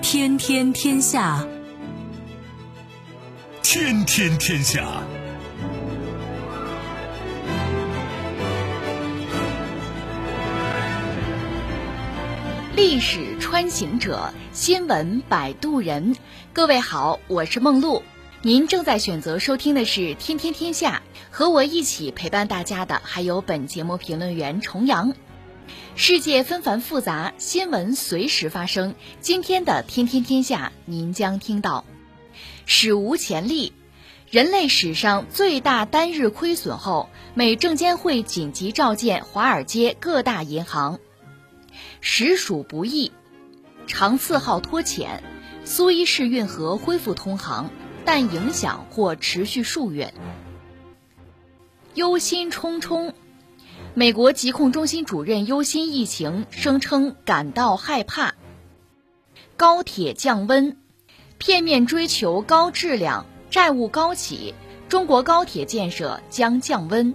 天天天下，天天天下。历史穿行者，新闻摆渡人。各位好，我是梦露。您正在选择收听的是《天天天下》，和我一起陪伴大家的还有本节目评论员重阳。世界纷繁复杂，新闻随时发生。今天的《天天天下》，您将听到：史无前例，人类史上最大单日亏损后，美证监会紧急召见华尔街各大银行。实属不易，长次号脱浅，苏伊士运河恢复通航，但影响或持续数月。忧心忡忡，美国疾控中心主任忧心疫情，声称感到害怕。高铁降温，片面追求高质量，债务高企，中国高铁建设将降温。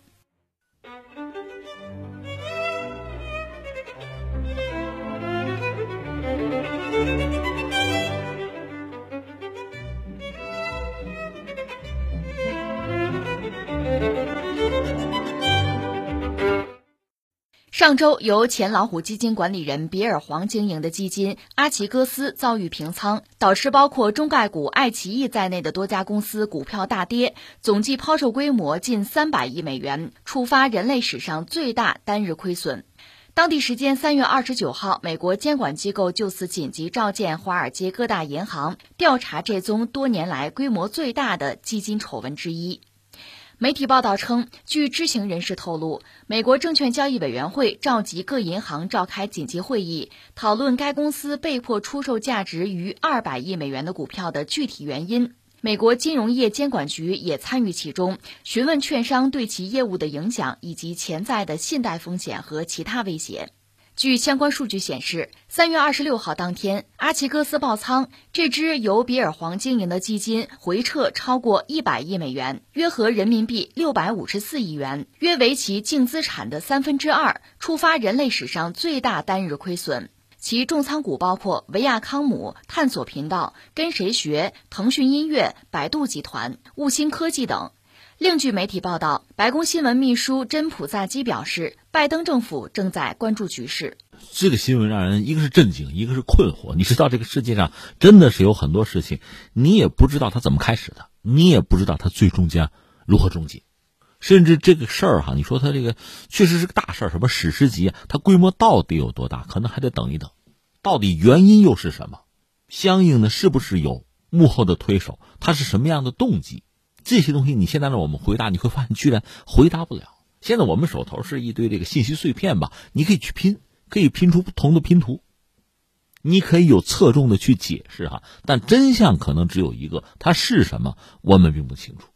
上周，由前老虎基金管理人比尔·黄经营的基金阿奇戈斯遭遇平仓，导致包括中概股爱奇艺在内的多家公司股票大跌，总计抛售规模近三百亿美元，触发人类史上最大单日亏损。当地时间三月二十九号，美国监管机构就此紧急召见华尔街各大银行，调查这宗多年来规模最大的基金丑闻之一。媒体报道称，据知情人士透露，美国证券交易委员会召集各银行召开紧急会议，讨论该公司被迫出售价值逾二百亿美元的股票的具体原因。美国金融业监管局也参与其中，询问券商对其业务的影响以及潜在的信贷风险和其他威胁。据相关数据显示，三月二十六号当天，阿奇戈斯爆仓，这支由比尔黄经营的基金回撤超过一百亿美元，约合人民币六百五十四亿元，约为其净资产的三分之二，触发人类史上最大单日亏损。其重仓股包括维亚康姆、探索频道、跟谁学、腾讯音乐、百度集团、悟星科技等。另据媒体报道，白宫新闻秘书真普萨基表示，拜登政府正在关注局势。这个新闻让人一个是震惊，一个是困惑。你知道，这个世界上真的是有很多事情，你也不知道它怎么开始的，你也不知道它最终将如何终结。甚至这个事儿哈，你说它这个确实是个大事儿，什么史诗级？它规模到底有多大？可能还得等一等。到底原因又是什么？相应的，是不是有幕后的推手？它是什么样的动机？这些东西你现在让我们回答，你会发现居然回答不了。现在我们手头是一堆这个信息碎片吧，你可以去拼，可以拼出不同的拼图，你可以有侧重的去解释哈，但真相可能只有一个，它是什么我们并不清楚。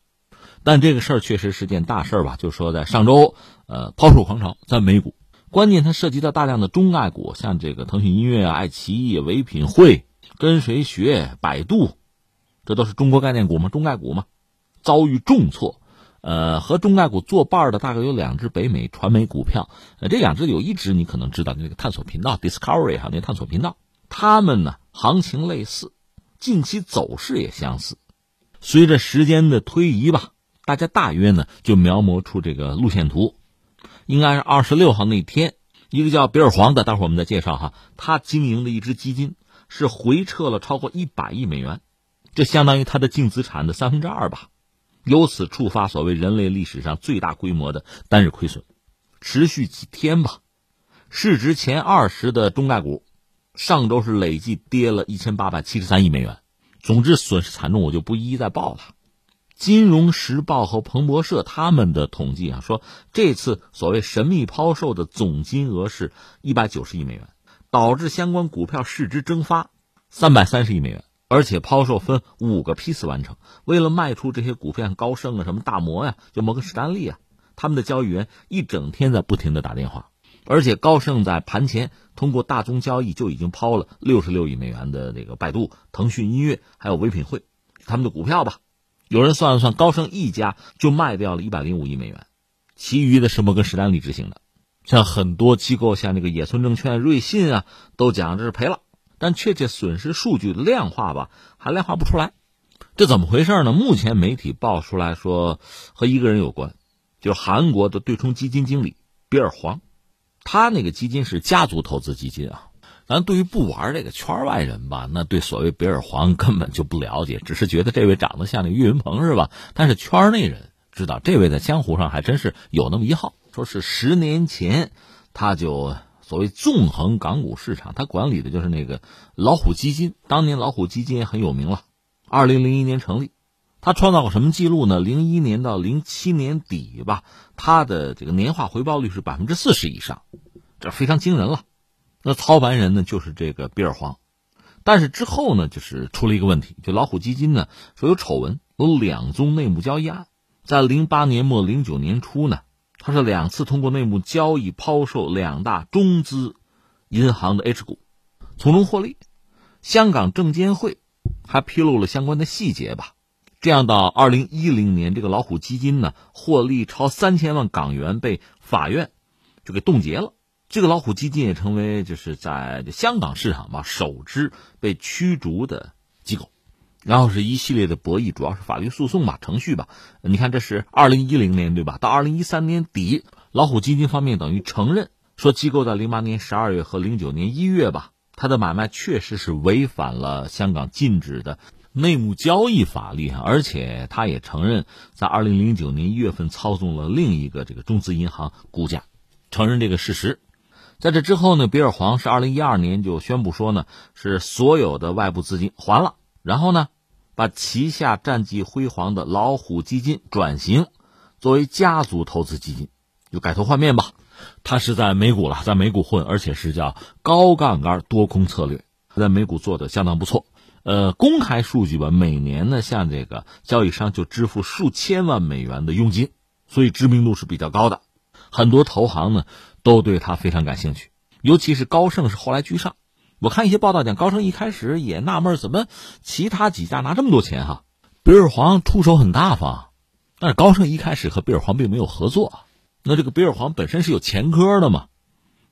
但这个事儿确实是件大事吧？就说在上周，呃，抛售狂潮在美股，关键它涉及到大量的中概股，像这个腾讯音乐啊、爱奇艺、唯品会、跟谁学、百度，这都是中国概念股嘛？中概股嘛？遭遇重挫，呃，和中概股作伴的大概有两只北美传媒股票，呃，这两只有一只你可能知道，那个探索频道 Discovery 哈，那个探索频道，他们呢行情类似，近期走势也相似。随着时间的推移吧，大家大约呢就描摹出这个路线图，应该是二十六号那天，一个叫比尔黄的，待会儿我们再介绍哈，他经营的一支基金是回撤了超过一百亿美元，这相当于他的净资产的三分之二吧。由此触发所谓人类历史上最大规模的单日亏损，持续几天吧。市值前二十的中概股，上周是累计跌了一千八百七十三亿美元。总之损失惨重，我就不一一再报了。金融时报和彭博社他们的统计啊，说这次所谓神秘抛售的总金额是一百九十亿美元，导致相关股票市值蒸发三百三十亿美元。而且抛售分五个批次完成。为了卖出这些股票，高盛啊、什么大摩呀、就摩根士丹利啊，他们的交易员一整天在不停的打电话。而且高盛在盘前通过大宗交易就已经抛了六十六亿美元的那个百度、腾讯音乐还有唯品会他们的股票吧。有人算了算，高盛一家就卖掉了一百零五亿美元，其余的是摩根士丹利执行的。像很多机构，像那个野村证券、瑞信啊，都讲这是赔了。但确切损失数据量化吧，还量化不出来。这怎么回事呢？目前媒体爆出来说和一个人有关，就是韩国的对冲基金经理比尔黄。他那个基金是家族投资基金啊。咱对于不玩这个圈外人吧，那对所谓比尔黄根本就不了解，只是觉得这位长得像那岳云鹏是吧？但是圈内人知道，这位在江湖上还真是有那么一号。说是十年前，他就所谓纵横港股市场，他管理的就是那个老虎基金。当年老虎基金也很有名了，二零零一年成立，他创造过什么记录呢？零一年到零七年底吧，他的这个年化回报率是百分之四十以上，这非常惊人了。那操盘人呢，就是这个比尔黄，但是之后呢，就是出了一个问题，就老虎基金呢说有丑闻，有两宗内幕交易案，在零八年末零九年初呢。他是两次通过内幕交易抛售两大中资银行的 H 股，从中获利。香港证监会还披露了相关的细节吧。这样到二零一零年，这个老虎基金呢获利超三千万港元，被法院就给冻结了。这个老虎基金也成为就是在香港市场吧首支被驱逐的。然后是一系列的博弈，主要是法律诉讼吧，程序吧。你看，这是二零一零年对吧？到二零一三年底，老虎基金方面等于承认说，机构在零八年十二月和零九年一月吧，它的买卖确实是违反了香港禁止的内幕交易法律，而且他也承认在二零零九年一月份操纵了另一个这个中资银行股价，承认这个事实。在这之后呢，比尔黄是二零一二年就宣布说呢，是所有的外部资金还了，然后呢。把旗下战绩辉煌的老虎基金转型，作为家族投资基金，就改头换面吧。他是在美股了，在美股混，而且是叫高杠杆多空策略，在美股做的相当不错。呃，公开数据吧，每年呢，像这个交易商就支付数千万美元的佣金，所以知名度是比较高的。很多投行呢都对他非常感兴趣，尤其是高盛是后来居上。我看一些报道讲，高盛一开始也纳闷，怎么其他几家拿这么多钱哈？比尔黄出手很大方，但是高盛一开始和比尔黄并没有合作。那这个比尔黄本身是有前科的嘛？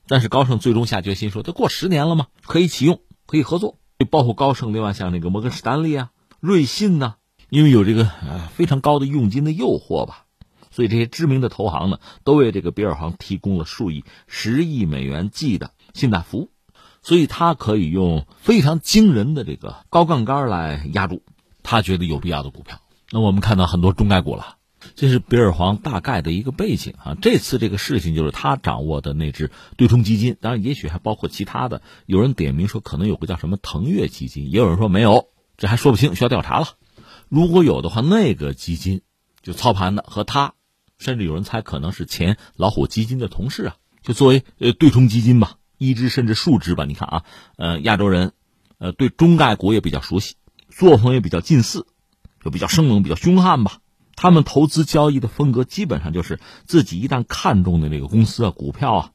但是高盛最终下决心说，都过十年了嘛，可以启用，可以合作。就包括高盛，另外像那个摩根士丹利啊、瑞信呐，因为有这个呃非常高的佣金的诱惑吧，所以这些知名的投行呢，都为这个比尔黄提供了数亿、十亿美元计的信贷服务。所以他可以用非常惊人的这个高杠杆来压住他觉得有必要的股票。那我们看到很多中概股了，这是比尔黄大概的一个背景啊。这次这个事情就是他掌握的那只对冲基金，当然也许还包括其他的。有人点名说可能有个叫什么腾越基金，也有人说没有，这还说不清，需要调查了。如果有的话，那个基金就操盘的和他，甚至有人猜可能是前老虎基金的同事啊，就作为呃对冲基金吧。一只甚至数只吧，你看啊，呃，亚洲人，呃，对中概股也比较熟悉，作风也比较近似，就比较生猛、比较凶悍吧。他们投资交易的风格基本上就是自己一旦看中的这个公司啊、股票啊，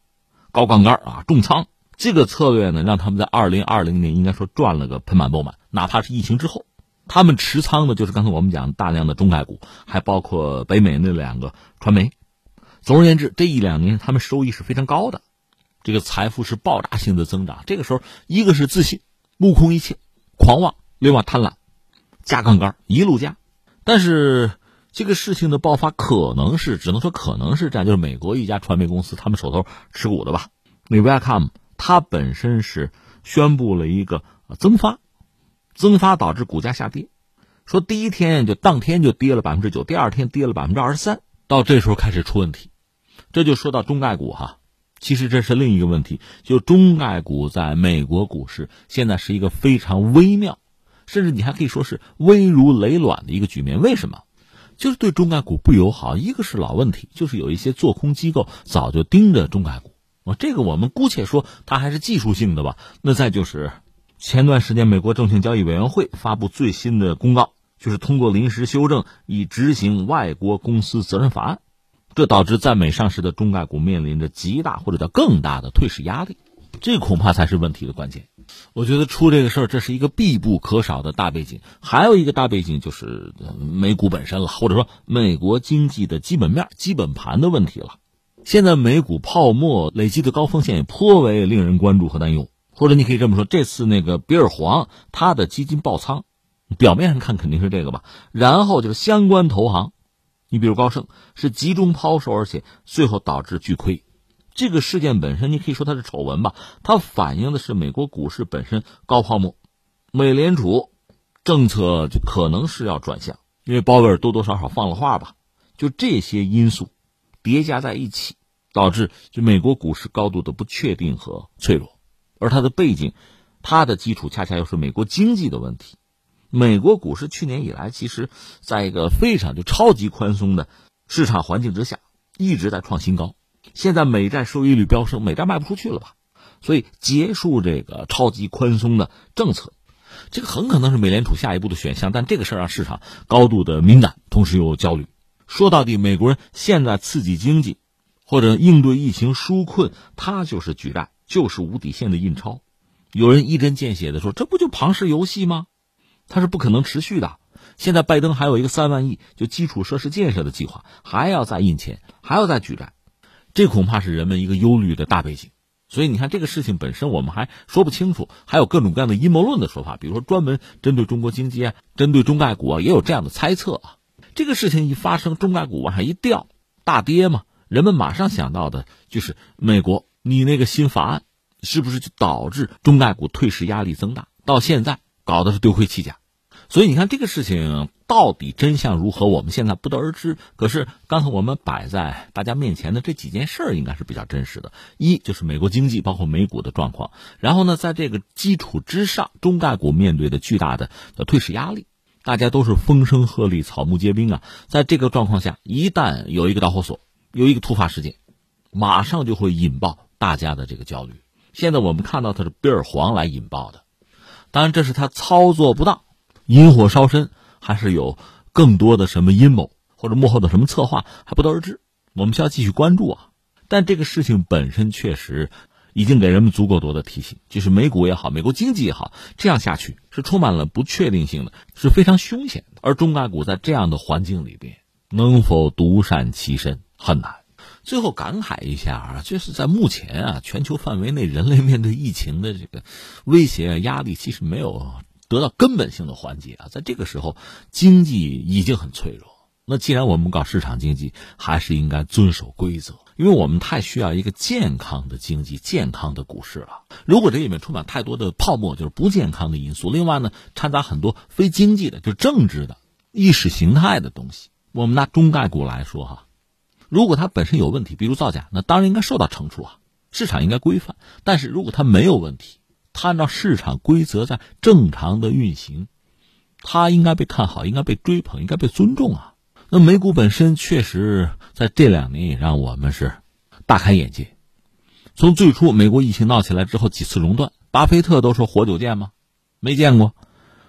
高杠杆啊、重仓。这个策略呢，让他们在二零二零年应该说赚了个盆满钵满。哪怕是疫情之后，他们持仓的就是刚才我们讲大量的中概股，还包括北美那两个传媒。总而言之，这一两年他们收益是非常高的。这个财富是爆炸性的增长。这个时候，一个是自信，目空一切，狂妄；另外贪婪，加杠杆，一路加。但是这个事情的爆发可能是，只能说可能是这样，就是美国一家传媒公司，他们手头持股的吧。那 Viacom 它本身是宣布了一个增发，增发导致股价下跌，说第一天就当天就跌了百分之九，第二天跌了百分之二十三，到这时候开始出问题。这就说到中概股哈。其实这是另一个问题，就中概股在美国股市现在是一个非常微妙，甚至你还可以说是危如累卵的一个局面。为什么？就是对中概股不友好。一个是老问题，就是有一些做空机构早就盯着中概股。啊，这个我们姑且说它还是技术性的吧。那再就是前段时间美国证券交易委员会发布最新的公告，就是通过临时修正以执行外国公司责任法案，这导致在美上市的中概股面临着极大或者叫更大的退市压力，这恐怕才是问题的关键。我觉得出这个事儿，这是一个必不可少的大背景。还有一个大背景就是美股本身了，或者说美国经济的基本面、基本盘的问题了。现在美股泡沫累积的高风险也颇为令人关注和担忧。或者你可以这么说，这次那个比尔黄他的基金爆仓，表面上看肯定是这个吧。然后就是相关投行，你比如高盛是集中抛售，而且最后导致巨亏。这个事件本身，你可以说它是丑闻吧，它反映的是美国股市本身高泡沫，美联储政策就可能是要转向，因为鲍威尔多多少少放了话吧，就这些因素叠加在一起，导致就美国股市高度的不确定和脆弱，而它的背景，它的基础恰恰又是美国经济的问题。美国股市去年以来，其实在一个非常就超级宽松的市场环境之下，一直在创新高。现在美债收益率飙升，美债卖不出去了吧？所以结束这个超级宽松的政策，这个很可能是美联储下一步的选项。但这个事儿让市场高度的敏感，同时又焦虑。说到底，美国人现在刺激经济或者应对疫情纾困，他就是举债，就是无底线的印钞。有人一针见血的说：“这不就庞氏游戏吗？它是不可能持续的。”现在拜登还有一个三万亿就基础设施建设的计划，还要再印钱，还要再举债。这恐怕是人们一个忧虑的大背景，所以你看这个事情本身我们还说不清楚，还有各种各样的阴谋论的说法，比如说专门针对中国经济啊，针对中概股啊，也有这样的猜测啊。这个事情一发生，中概股往上一掉，大跌嘛，人们马上想到的就是美国，你那个新法案是不是就导致中概股退市压力增大？到现在搞的是丢盔弃甲。所以你看这个事情到底真相如何，我们现在不得而知。可是刚才我们摆在大家面前的这几件事儿，应该是比较真实的。一就是美国经济，包括美股的状况。然后呢，在这个基础之上，中概股面对的巨大的退市压力，大家都是风声鹤唳、草木皆兵啊。在这个状况下，一旦有一个导火索，有一个突发事件，马上就会引爆大家的这个焦虑。现在我们看到它是比尔黄来引爆的，当然这是他操作不当。引火烧身，还是有更多的什么阴谋或者幕后的什么策划，还不得而知。我们需要继续关注啊！但这个事情本身确实已经给人们足够多的提醒，就是美股也好，美国经济也好，这样下去是充满了不确定性的，是非常凶险的。而中概股在这样的环境里边，能否独善其身很难。最后感慨一下啊，就是在目前啊，全球范围内，人类面对疫情的这个威胁啊压力，其实没有。得到根本性的缓解啊，在这个时候，经济已经很脆弱。那既然我们搞市场经济，还是应该遵守规则，因为我们太需要一个健康的经济、健康的股市了。如果这里面充满太多的泡沫，就是不健康的因素。另外呢，掺杂很多非经济的，就是政治的、意识形态的东西。我们拿中概股来说哈，如果它本身有问题，比如造假，那当然应该受到惩处啊，市场应该规范。但是如果它没有问题，它按照市场规则在正常的运行，它应该被看好，应该被追捧，应该被尊重啊。那美股本身确实在这两年也让我们是大开眼界。从最初美国疫情闹起来之后几次熔断，巴菲特都说活久见吗？没见过。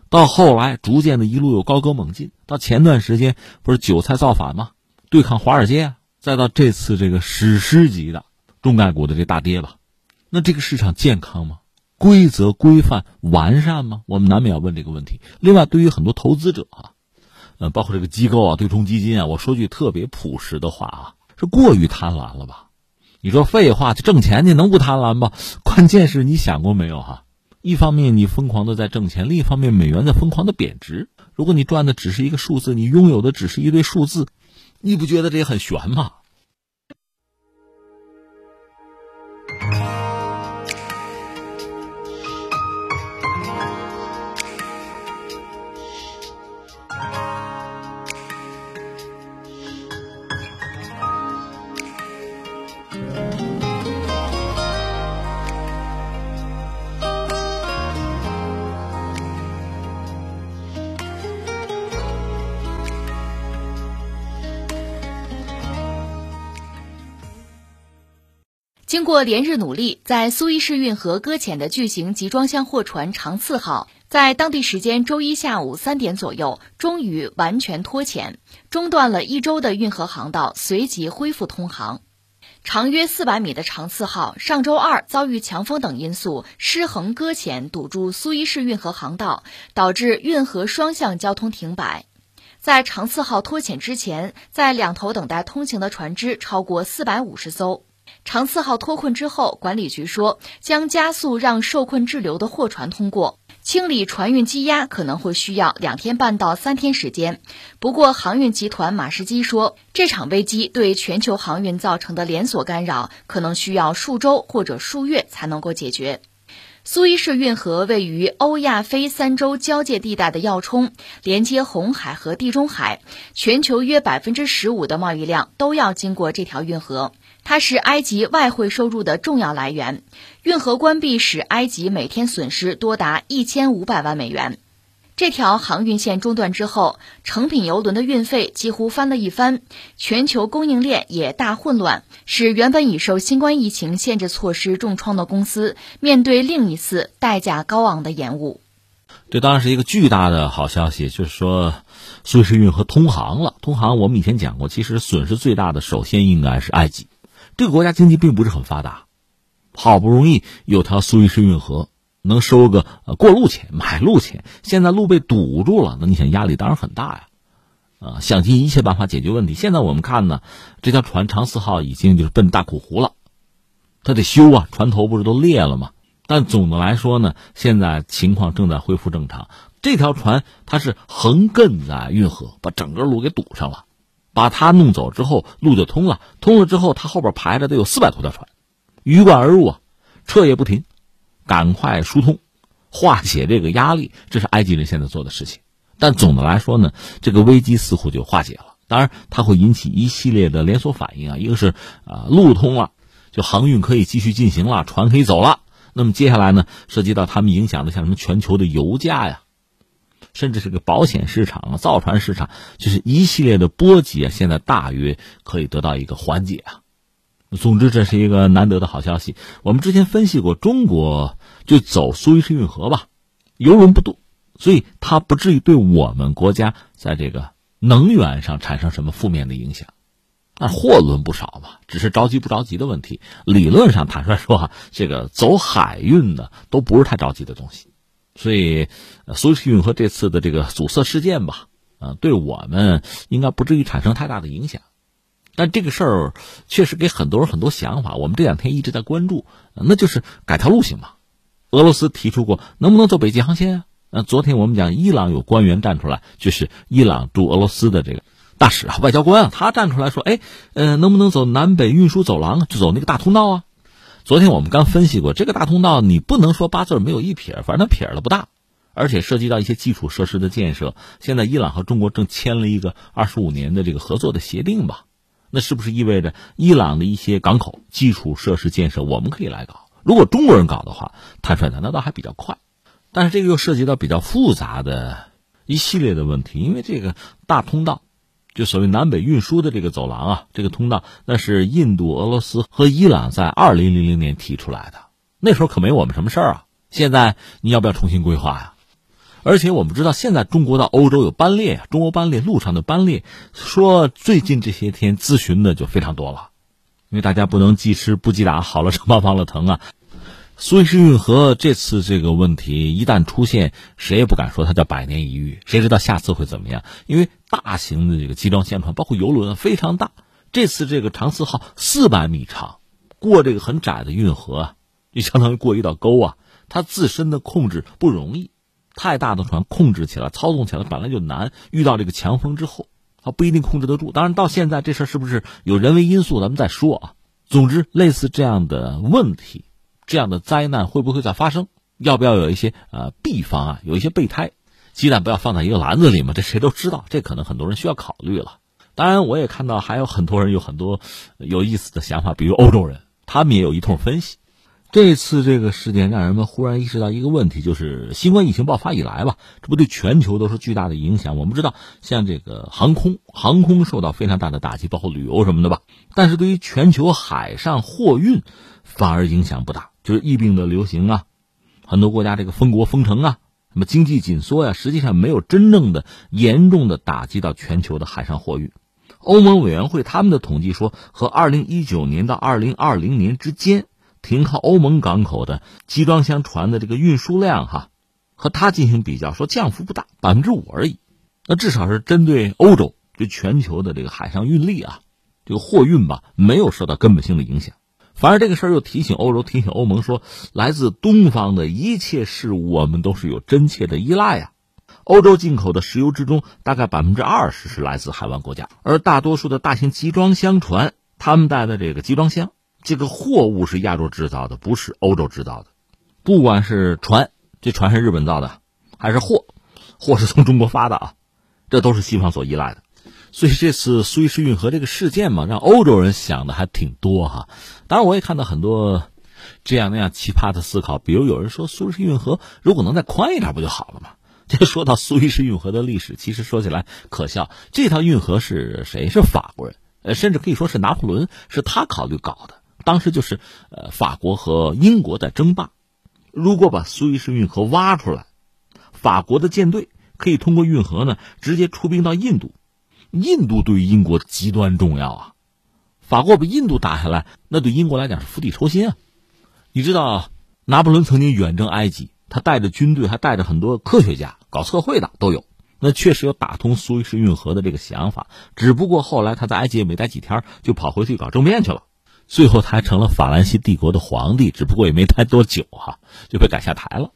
到后来逐渐的一路有高歌猛进，到前段时间不是韭菜造反吗？对抗华尔街啊，再到这次这个史诗级的中概股的这大跌吧，那这个市场健康吗？规则规范完善吗？我们难免要问这个问题。另外，对于很多投资者啊，呃，包括这个机构啊、对冲基金啊，我说句特别朴实的话啊，是过于贪婪了吧？你说废话，就挣钱，你能不贪婪吗？关键是你想过没有哈？一方面你疯狂的在挣钱，另一方面美元在疯狂的贬值。如果你赚的只是一个数字，你拥有的只是一堆数字，你不觉得这也很悬吗？经过连日努力，在苏伊士运河搁浅的巨型集装箱货船“长次号”在当地时间周一下午三点左右，终于完全脱潜，中断了一周的运河航道随即恢复通航。长约四百米的“长次号”上周二遭遇强风等因素失衡搁浅，堵住苏伊士运河航道，导致运河双向交通停摆。在“长次号”脱潜之前，在两头等待通行的船只超过四百五十艘。长次号脱困之后，管理局说将加速让受困滞留的货船通过，清理船运积压可能会需要两天半到三天时间。不过，航运集团马士基说，这场危机对全球航运造成的连锁干扰可能需要数周或者数月才能够解决。苏伊士运河位于欧亚非三洲交界地带的要冲，连接红海和地中海，全球约百分之十五的贸易量都要经过这条运河。它是埃及外汇收入的重要来源。运河关闭使埃及每天损失多达一千五百万美元。这条航运线中断之后，成品油轮的运费几乎翻了一番，全球供应链也大混乱，使原本已受新冠疫情限制措施重创的公司面对另一次代价高昂的延误。这当然是一个巨大的好消息，就是说苏伊士运河通航了。通航，我们以前讲过，其实损失最大的首先应该是埃及。这个国家经济并不是很发达，好不容易有条苏伊士运河能收个过路钱、买路钱，现在路被堵住了，那你想压力当然很大呀，啊，想尽一切办法解决问题。现在我们看呢，这条船长四号已经就是奔大苦湖了，它得修啊，船头不是都裂了吗？但总的来说呢，现在情况正在恢复正常。这条船它是横亘在运河，把整个路给堵上了。把他弄走之后，路就通了。通了之后，他后边排着得有四百多条船，鱼贯而入啊，彻夜不停，赶快疏通，化解这个压力。这是埃及人现在做的事情。但总的来说呢，这个危机似乎就化解了。当然，它会引起一系列的连锁反应啊。一个是啊，路通了，就航运可以继续进行了，船可以走了。那么接下来呢，涉及到他们影响的像什么全球的油价呀。甚至是个保险市场啊，造船市场，就是一系列的波及啊，现在大约可以得到一个缓解啊。总之，这是一个难得的好消息。我们之前分析过，中国就走苏伊士运河吧，油轮不多，所以它不至于对我们国家在这个能源上产生什么负面的影响。那货轮不少嘛，只是着急不着急的问题。理论上，坦率说啊，这个走海运的都不是太着急的东西。所以，苏伊士运河这次的这个阻塞事件吧，啊，对我们应该不至于产生太大的影响。但这个事儿确实给很多人很多想法。我们这两天一直在关注，那就是改条路行嘛。俄罗斯提出过能不能走北极航线啊？那昨天我们讲伊朗有官员站出来，就是伊朗驻俄罗斯的这个大使啊，外交官啊，他站出来说，哎，呃，能不能走南北运输走廊，就走那个大通道啊？昨天我们刚分析过这个大通道，你不能说八字没有一撇，反正它撇的不大，而且涉及到一些基础设施的建设。现在伊朗和中国正签了一个二十五年的这个合作的协定吧？那是不是意味着伊朗的一些港口基础设施建设我们可以来搞？如果中国人搞的话，坦率讲，那倒还比较快。但是这个又涉及到比较复杂的一系列的问题，因为这个大通道。就所谓南北运输的这个走廊啊，这个通道，那是印度、俄罗斯和伊朗在二零零零年提出来的，那时候可没我们什么事儿啊。现在你要不要重新规划呀？而且我们知道，现在中国到欧洲有班列啊，中欧班列路上的班列，说最近这些天咨询的就非常多了，因为大家不能既吃不记打，好了伤疤忘了疼啊。苏伊士运河这次这个问题一旦出现，谁也不敢说它叫百年一遇，谁知道下次会怎么样？因为大型的这个集装箱船，包括游轮非常大。这次这个长四号四百米长，过这个很窄的运河啊，就相当于过一道沟啊。它自身的控制不容易，太大的船控制起来、操纵起来本来就难，遇到这个强风之后，它不一定控制得住。当然，到现在这事儿是不是有人为因素，咱们再说啊。总之，类似这样的问题。这样的灾难会不会再发生？要不要有一些呃 B 方案，有一些备胎？鸡蛋不要放在一个篮子里嘛，这谁都知道，这可能很多人需要考虑了。当然，我也看到还有很多人有很多有意思的想法，比如欧洲人，他们也有一通分析，这次这个事件让人们忽然意识到一个问题，就是新冠疫情爆发以来吧，这不对全球都是巨大的影响。我们知道，像这个航空，航空受到非常大的打击，包括旅游什么的吧。但是对于全球海上货运，反而影响不大。就是疫病的流行啊，很多国家这个封国封城啊，那么经济紧缩呀，实际上没有真正的严重的打击到全球的海上货运。欧盟委员会他们的统计说，和二零一九年到二零二零年之间。停靠欧盟港口的集装箱船的这个运输量，哈，和它进行比较，说降幅不大，百分之五而已。那至少是针对欧洲，对全球的这个海上运力啊，这个货运吧，没有受到根本性的影响。反而这个事儿又提醒欧洲，提醒欧盟说，来自东方的一切事物，我们都是有真切的依赖呀。欧洲进口的石油之中，大概百分之二十是来自海湾国家，而大多数的大型集装箱船，他们带的这个集装箱。这个货物是亚洲制造的，不是欧洲制造的。不管是船，这船是日本造的，还是货，货是从中国发的啊，这都是西方所依赖的。所以这次苏伊士运河这个事件嘛，让欧洲人想的还挺多哈。当然，我也看到很多这样那样奇葩的思考，比如有人说苏伊士运河如果能再宽一点不就好了吗？这说到苏伊士运河的历史，其实说起来可笑。这条运河是谁？是法国人，呃，甚至可以说是拿破仑，是他考虑搞的。当时就是，呃，法国和英国在争霸。如果把苏伊士运河挖出来，法国的舰队可以通过运河呢，直接出兵到印度。印度对于英国极端重要啊！法国把印度打下来，那对英国来讲是釜底抽薪啊！你知道，拿破仑曾经远征埃及，他带着军队，还带着很多科学家搞测绘的都有。那确实有打通苏伊士运河的这个想法，只不过后来他在埃及也没待几天，就跑回去搞政变去了。最后，他还成了法兰西帝国的皇帝，只不过也没待多久哈，就被赶下台了。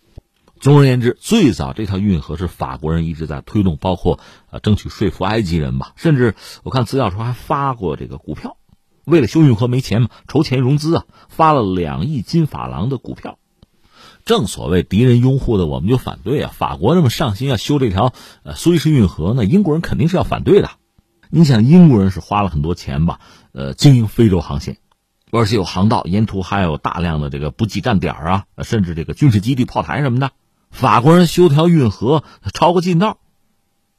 总而言之，最早这条运河是法国人一直在推动，包括呃争取说服埃及人吧，甚至我看资料说还发过这个股票，为了修运河没钱嘛，筹钱融资啊，发了两亿金法郎的股票。正所谓敌人拥护的，我们就反对啊。法国那么上心要修这条呃苏伊士运河，那英国人肯定是要反对的。你想，英国人是花了很多钱吧，呃，经营非洲航线。而且有航道，沿途还有大量的这个补给站点啊，甚至这个军事基地、炮台什么的。法国人修条运河超过近道，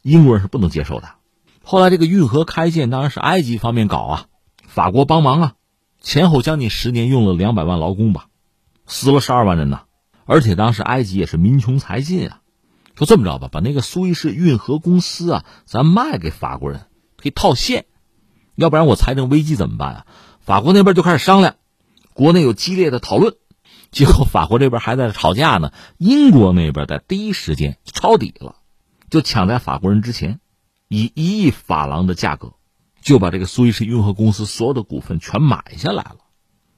英国人是不能接受的。后来这个运河开建当然是埃及方面搞啊，法国帮忙啊，前后将近十年，用了两百万劳工吧，死了十二万人呢。而且当时埃及也是民穷财尽啊，说这么着吧，把那个苏伊士运河公司啊，咱卖给法国人，可以套现，要不然我财政危机怎么办啊？法国那边就开始商量，国内有激烈的讨论，结果法国这边还在吵架呢。英国那边在第一时间抄底了，就抢在法国人之前，以一亿法郎的价格，就把这个苏伊士运河公司所有的股份全买下来了。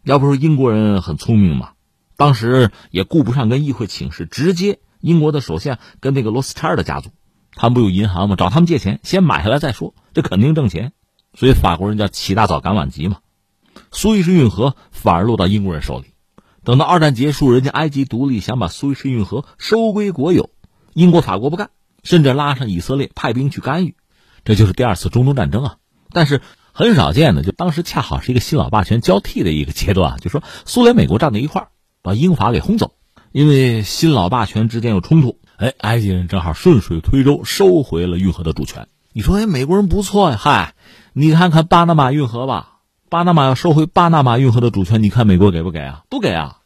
要不说英国人很聪明嘛，当时也顾不上跟议会请示，直接英国的首相跟那个罗斯柴尔德家族，他们不有银行吗？找他们借钱，先买下来再说，这肯定挣钱。所以法国人叫起大早赶晚集嘛。苏伊士运河反而落到英国人手里。等到二战结束，人家埃及独立，想把苏伊士运河收归国有，英国、法国不干，甚至拉上以色列派兵去干预。这就是第二次中东战争啊！但是很少见的，就当时恰好是一个新老霸权交替的一个阶段，就说苏联、美国站在一块儿，把英法给轰走。因为新老霸权之间有冲突，哎，埃及人正好顺水推舟收回了运河的主权。你说，哎，美国人不错呀，嗨，你看看巴拿马运河吧。巴拿马要收回巴拿马运河的主权，你看美国给不给啊？不给啊！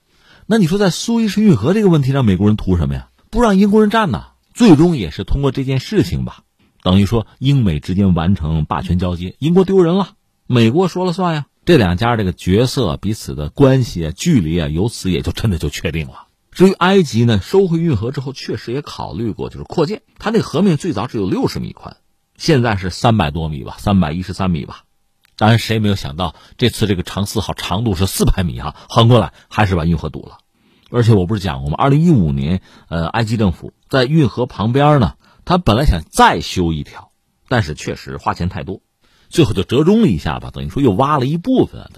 那你说在苏伊士运河这个问题上，美国人图什么呀？不让英国人占呢？最终也是通过这件事情吧，等于说英美之间完成霸权交接，英国丢人了，美国说了算呀。这两家这个角色彼此的关系啊、距离啊，由此也就真的就确定了。至于埃及呢，收回运河之后，确实也考虑过就是扩建，它那河面最早只有六十米宽，现在是三百多米吧，三百一十三米吧。当然，谁也没有想到这次这个长四号长度是四百米哈，横过来还是把运河堵了。而且我不是讲过吗？二零一五年，呃，埃及政府在运河旁边呢，他本来想再修一条，但是确实花钱太多，最后就折中了一下吧，等于说又挖了一部分，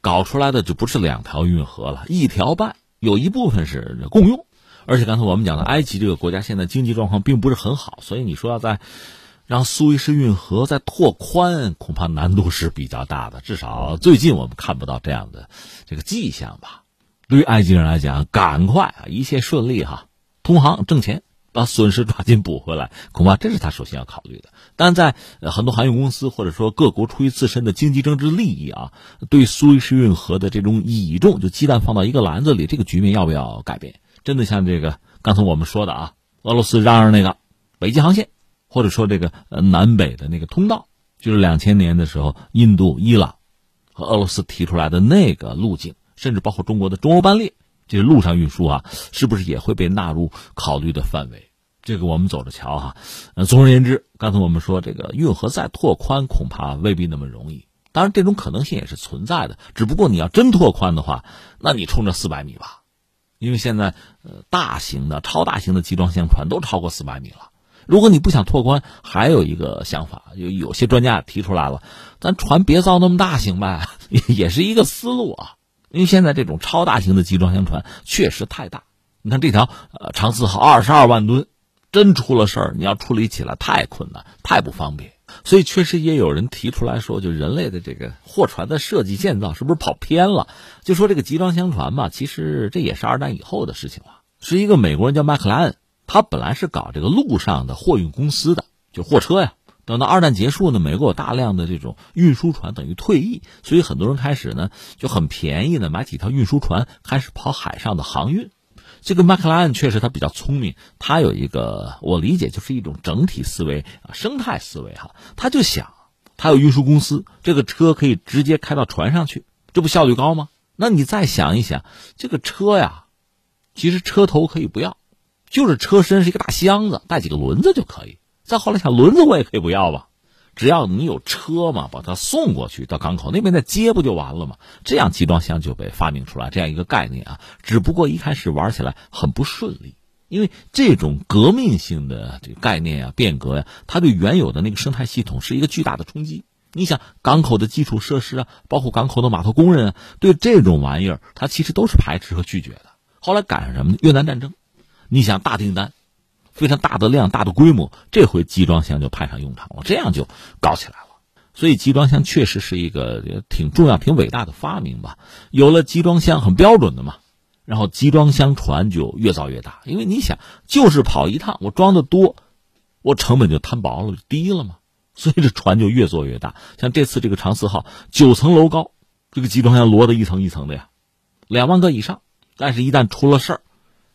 搞出来的就不是两条运河了，一条半，有一部分是共用。而且刚才我们讲的，埃及这个国家现在经济状况并不是很好，所以你说要在。让苏伊士运河再拓宽，恐怕难度是比较大的。至少最近我们看不到这样的这个迹象吧。对于埃及人来讲，赶快啊，一切顺利哈，通航挣钱，把损失抓紧补回来，恐怕这是他首先要考虑的。但在很多航运公司或者说各国出于自身的经济政治利益啊，对苏伊士运河的这种倚重，就鸡蛋放到一个篮子里，这个局面要不要改变？真的像这个刚才我们说的啊，俄罗斯嚷嚷那个北极航线，或者说这个呃南北的那个通道，就是两千年的时候，印度、伊朗和俄罗斯提出来的那个路径。甚至包括中国的中欧班列，这是陆上运输啊，是不是也会被纳入考虑的范围？这个我们走着瞧哈。呃，总而言之，刚才我们说这个运河再拓宽，恐怕未必那么容易。当然，这种可能性也是存在的。只不过你要真拓宽的话，那你冲着四百米吧，因为现在呃大型的、超大型的集装箱船都超过四百米了。如果你不想拓宽，还有一个想法，有有些专家提出来了，咱船别造那么大行呗，也是一个思路啊。因为现在这种超大型的集装箱船确实太大，你看这条呃长四号二十二万吨，真出了事儿，你要处理起来太困难，太不方便。所以确实也有人提出来说，就人类的这个货船的设计建造是不是跑偏了？就说这个集装箱船吧，其实这也是二战以后的事情了。是一个美国人叫麦克莱恩，他本来是搞这个陆上的货运公司的，就货车呀。等到二战结束呢，美国有大量的这种运输船等于退役，所以很多人开始呢就很便宜的买几条运输船，开始跑海上的航运。这个麦克莱恩确实他比较聪明，他有一个我理解就是一种整体思维啊，生态思维哈。他就想，他有运输公司，这个车可以直接开到船上去，这不效率高吗？那你再想一想，这个车呀，其实车头可以不要，就是车身是一个大箱子，带几个轮子就可以。再后来想轮子我也可以不要吧，只要你有车嘛，把它送过去到港口那边再接不就完了吗？这样集装箱就被发明出来这样一个概念啊。只不过一开始玩起来很不顺利，因为这种革命性的这个概念啊、变革呀，它对原有的那个生态系统是一个巨大的冲击。你想港口的基础设施啊，包括港口的码头工人啊，对这种玩意儿，他其实都是排斥和拒绝的。后来赶上什么呢？越南战争，你想大订单。非常大的量、大的规模，这回集装箱就派上用场了，这样就搞起来了。所以集装箱确实是一个挺重要、挺伟大的发明吧。有了集装箱，很标准的嘛，然后集装箱船就越造越大。因为你想，就是跑一趟，我装的多，我成本就摊薄了，低了嘛。所以这船就越做越大。像这次这个长四号，九层楼高，这个集装箱摞的一层一层的呀，两万个以上。但是，一旦出了事儿。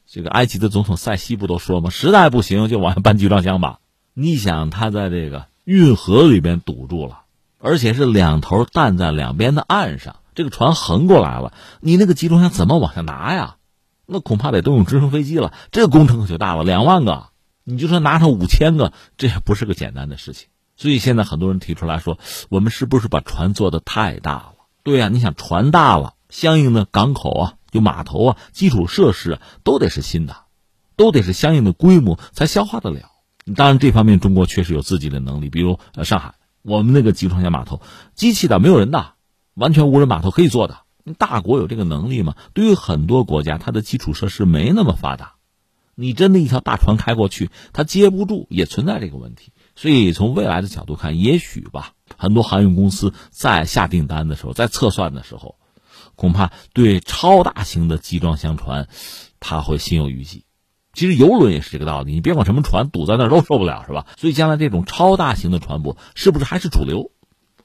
这个埃及的总统塞西不都说吗？实在不行就往下搬集装箱吧。你想他在这个运河里边堵住了，而且是两头担在两边的岸上，这个船横过来了，你那个集装箱怎么往下拿呀？那恐怕得动用直升飞机了。这个工程可就大了，两万个，你就说拿上五千个，这也不是个简单的事情。所以现在很多人提出来说，我们是不是把船做的太大了？对呀，你想船大了，相应的港口啊。就码头啊，基础设施啊，都得是新的，都得是相应的规模才消化得了。当然，这方面中国确实有自己的能力，比如呃上海，我们那个集装箱码头，机器的没有人的，完全无人码头可以做的。大国有这个能力吗？对于很多国家，它的基础设施没那么发达，你真的一条大船开过去，它接不住，也存在这个问题。所以从未来的角度看，也许吧，很多航运公司在下订单的时候，在测算的时候。恐怕对超大型的集装箱船，他会心有余悸。其实游轮也是这个道理，你别管什么船堵在那儿都受不了，是吧？所以将来这种超大型的船舶是不是还是主流，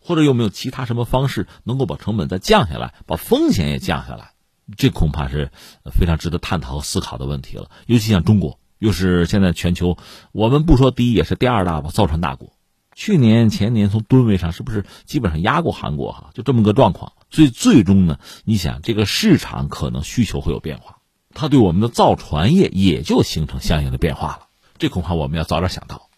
或者有没有其他什么方式能够把成本再降下来，把风险也降下来？这恐怕是非常值得探讨和思考的问题了。尤其像中国，又是现在全球我们不说第一也是第二大吧造船大国。去年前年从吨位上是不是基本上压过韩国？哈，就这么个状况。最最终呢，你想这个市场可能需求会有变化，它对我们的造船业也就形成相应的变化了。这恐怕我们要早点想到。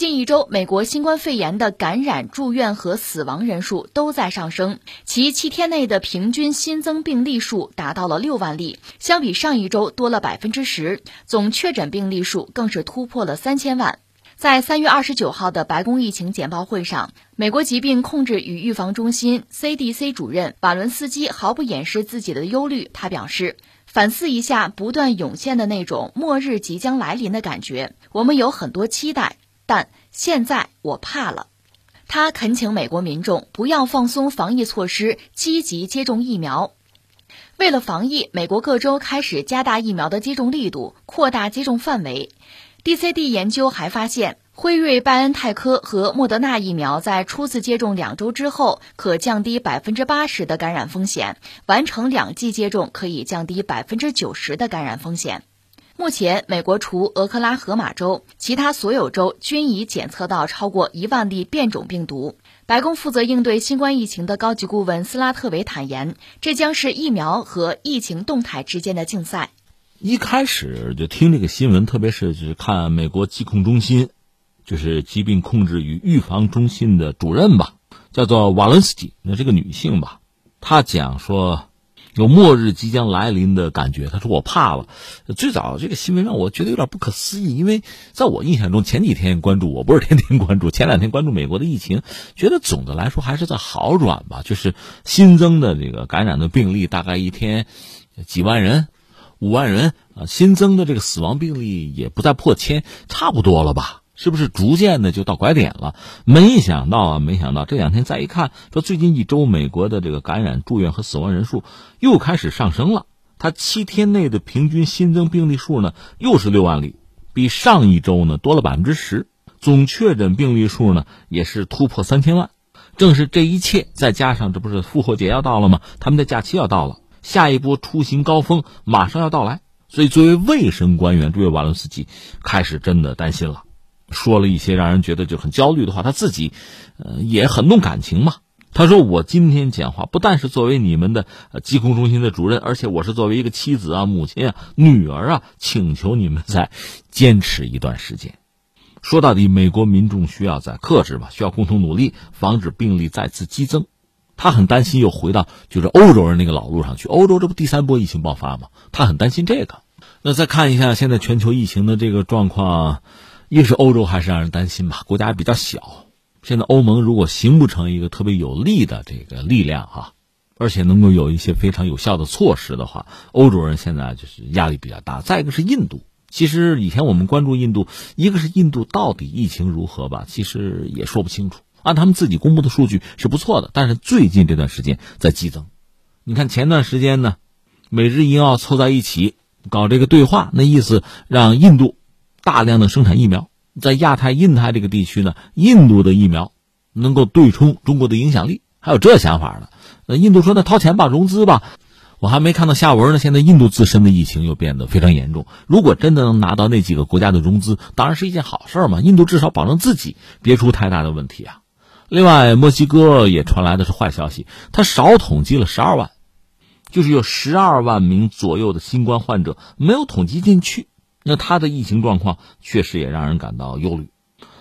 近一周，美国新冠肺炎的感染、住院和死亡人数都在上升，其七天内的平均新增病例数达到了六万例，相比上一周多了百分之十，总确诊病例数更是突破了三千万。在三月二十九号的白宫疫情简报会上，美国疾病控制与预防中心 CDC 主任瓦伦斯基毫不掩饰自己的忧虑，他表示。反思一下不断涌现的那种末日即将来临的感觉，我们有很多期待，但现在我怕了。他恳请美国民众不要放松防疫措施，积极接种疫苗。为了防疫，美国各州开始加大疫苗的接种力度，扩大接种范围。DCD 研究还发现。辉瑞、拜恩泰科和莫德纳疫苗在初次接种两周之后，可降低百分之八十的感染风险；完成两剂接种可以降低百分之九十的感染风险。目前，美国除俄克拉荷马州，其他所有州均已检测到超过一万例变种病毒。白宫负责应对新冠疫情的高级顾问斯拉特维坦言，这将是疫苗和疫情动态之间的竞赛。一开始就听这个新闻，特别是就是看美国疾控中心。就是疾病控制与预防中心的主任吧，叫做瓦伦斯基，那是个女性吧。她讲说，有末日即将来临的感觉。他说我怕了。最早这个新闻让我觉得有点不可思议，因为在我印象中，前几天关注我不是天天关注，前两天关注美国的疫情，觉得总的来说还是在好转吧。就是新增的这个感染的病例大概一天几万人、五万人啊，新增的这个死亡病例也不再破千，差不多了吧。是不是逐渐的就到拐点了？没想到啊，没想到这两天再一看，说最近一周美国的这个感染、住院和死亡人数又开始上升了。它七天内的平均新增病例数呢，又是六万例，比上一周呢多了百分之十。总确诊病例数呢，也是突破三千万。正是这一切，再加上这不是复活节要到了吗？他们的假期要到了，下一波出行高峰马上要到来。所以，作为卫生官员，这位瓦伦斯基开始真的担心了。说了一些让人觉得就很焦虑的话，他自己，呃，也很动感情嘛。他说：“我今天讲话不但是作为你们的疾控中心的主任，而且我是作为一个妻子啊、母亲啊、女儿啊，请求你们再坚持一段时间。说到底，美国民众需要再克制吧，需要共同努力，防止病例再次激增。他很担心又回到就是欧洲人那个老路上去。欧洲这不第三波疫情爆发吗？他很担心这个。那再看一下现在全球疫情的这个状况。”一是欧洲还是让人担心吧，国家比较小。现在欧盟如果形不成一个特别有力的这个力量哈，而且能够有一些非常有效的措施的话，欧洲人现在就是压力比较大。再一个是印度，其实以前我们关注印度，一个是印度到底疫情如何吧，其实也说不清楚。按他们自己公布的数据是不错的，但是最近这段时间在激增。你看前段时间呢，美日英澳凑在一起搞这个对话，那意思让印度。大量的生产疫苗，在亚太、印太这个地区呢，印度的疫苗能够对冲中国的影响力，还有这想法呢？那印度说：“那掏钱吧，融资吧。”我还没看到下文呢。现在印度自身的疫情又变得非常严重。如果真的能拿到那几个国家的融资，当然是一件好事嘛。印度至少保证自己别出太大的问题啊。另外，墨西哥也传来的是坏消息，他少统计了十二万，就是有十二万名左右的新冠患者没有统计进去。那他的疫情状况确实也让人感到忧虑，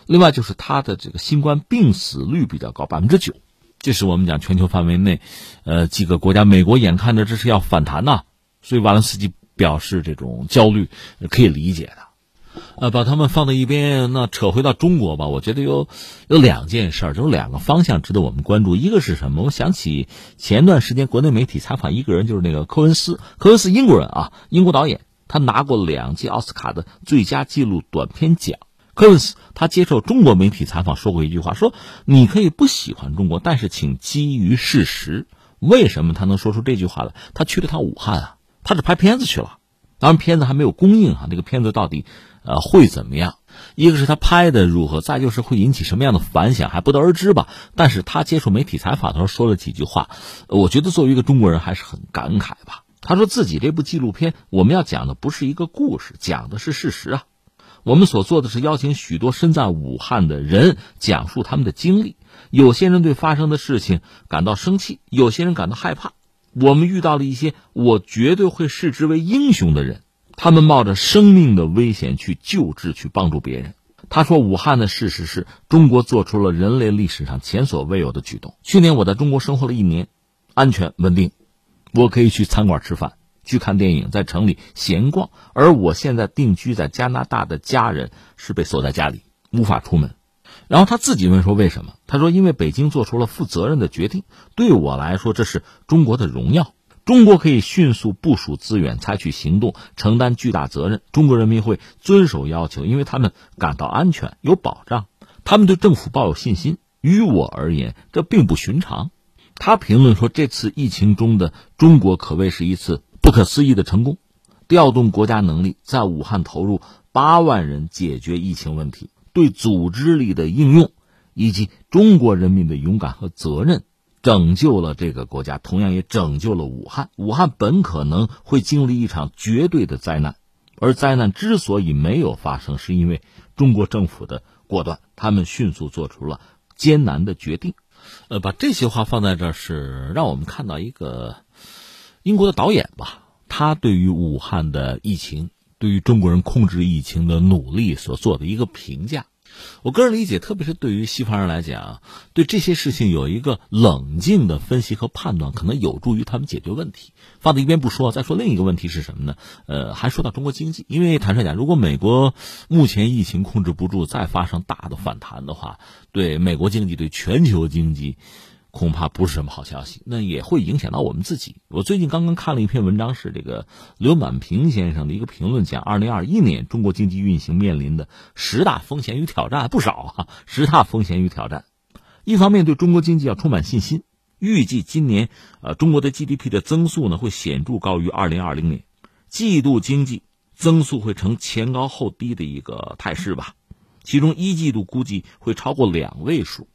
另外就是他的这个新冠病死率比较高，百分之九，这是我们讲全球范围内，呃，几个国家，美国眼看着这是要反弹呐，所以瓦伦斯基表示这种焦虑可以理解的，呃，把他们放在一边，那扯回到中国吧，我觉得有有两件事儿，有两个方向值得我们关注，一个是什么？我想起前段时间国内媒体采访一个人，就是那个科恩斯，科恩斯英国人啊，英国导演。他拿过两届奥斯卡的最佳纪录短片奖。科文斯他接受中国媒体采访说过一句话：说你可以不喜欢中国，但是请基于事实。为什么他能说出这句话来？他去了趟武汉啊，他是拍片子去了。当然片子还没有公映啊，那个片子到底呃会怎么样？一个是他拍的如何，再就是会引起什么样的反响还不得而知吧。但是他接受媒体采访的时候说了几句话，我觉得作为一个中国人还是很感慨吧。他说自己这部纪录片，我们要讲的不是一个故事，讲的是事实啊。我们所做的是邀请许多身在武汉的人讲述他们的经历。有些人对发生的事情感到生气，有些人感到害怕。我们遇到了一些我绝对会视之为英雄的人，他们冒着生命的危险去救治、去帮助别人。他说：“武汉的事实是中国做出了人类历史上前所未有的举动。去年我在中国生活了一年，安全稳定，我可以去餐馆吃饭，去看电影，在城里闲逛。而我现在定居在加拿大的家人是被锁在家里，无法出门。”然后他自己问说：“为什么？”他说：“因为北京做出了负责任的决定，对我来说这是中国的荣耀。中国可以迅速部署资源，采取行动，承担巨大责任。中国人民会遵守要求，因为他们感到安全有保障，他们对政府抱有信心。于我而言，这并不寻常。”他评论说：“这次疫情中的中国可谓是一次不可思议的成功，调动国家能力，在武汉投入八万人解决疫情问题。”对组织力的应用，以及中国人民的勇敢和责任，拯救了这个国家，同样也拯救了武汉。武汉本可能会经历一场绝对的灾难，而灾难之所以没有发生，是因为中国政府的果断，他们迅速做出了艰难的决定。呃，把这些话放在这儿，是让我们看到一个英国的导演吧，他对于武汉的疫情。对于中国人控制疫情的努力所做的一个评价，我个人理解，特别是对于西方人来讲，对这些事情有一个冷静的分析和判断，可能有助于他们解决问题。放在一边不说，再说另一个问题是什么呢？呃，还说到中国经济，因为坦率讲，如果美国目前疫情控制不住，再发生大的反弹的话，对美国经济、对全球经济。恐怕不是什么好消息，那也会影响到我们自己。我最近刚刚看了一篇文章，是这个刘满平先生的一个评论，讲二零二一年中国经济运行面临的十大风险与挑战，不少啊。十大风险与挑战，一方面对中国经济要充满信心，预计今年呃中国的 GDP 的增速呢会显著高于二零二零年，季度经济增速会呈前高后低的一个态势吧，其中一季度估计会超过两位数。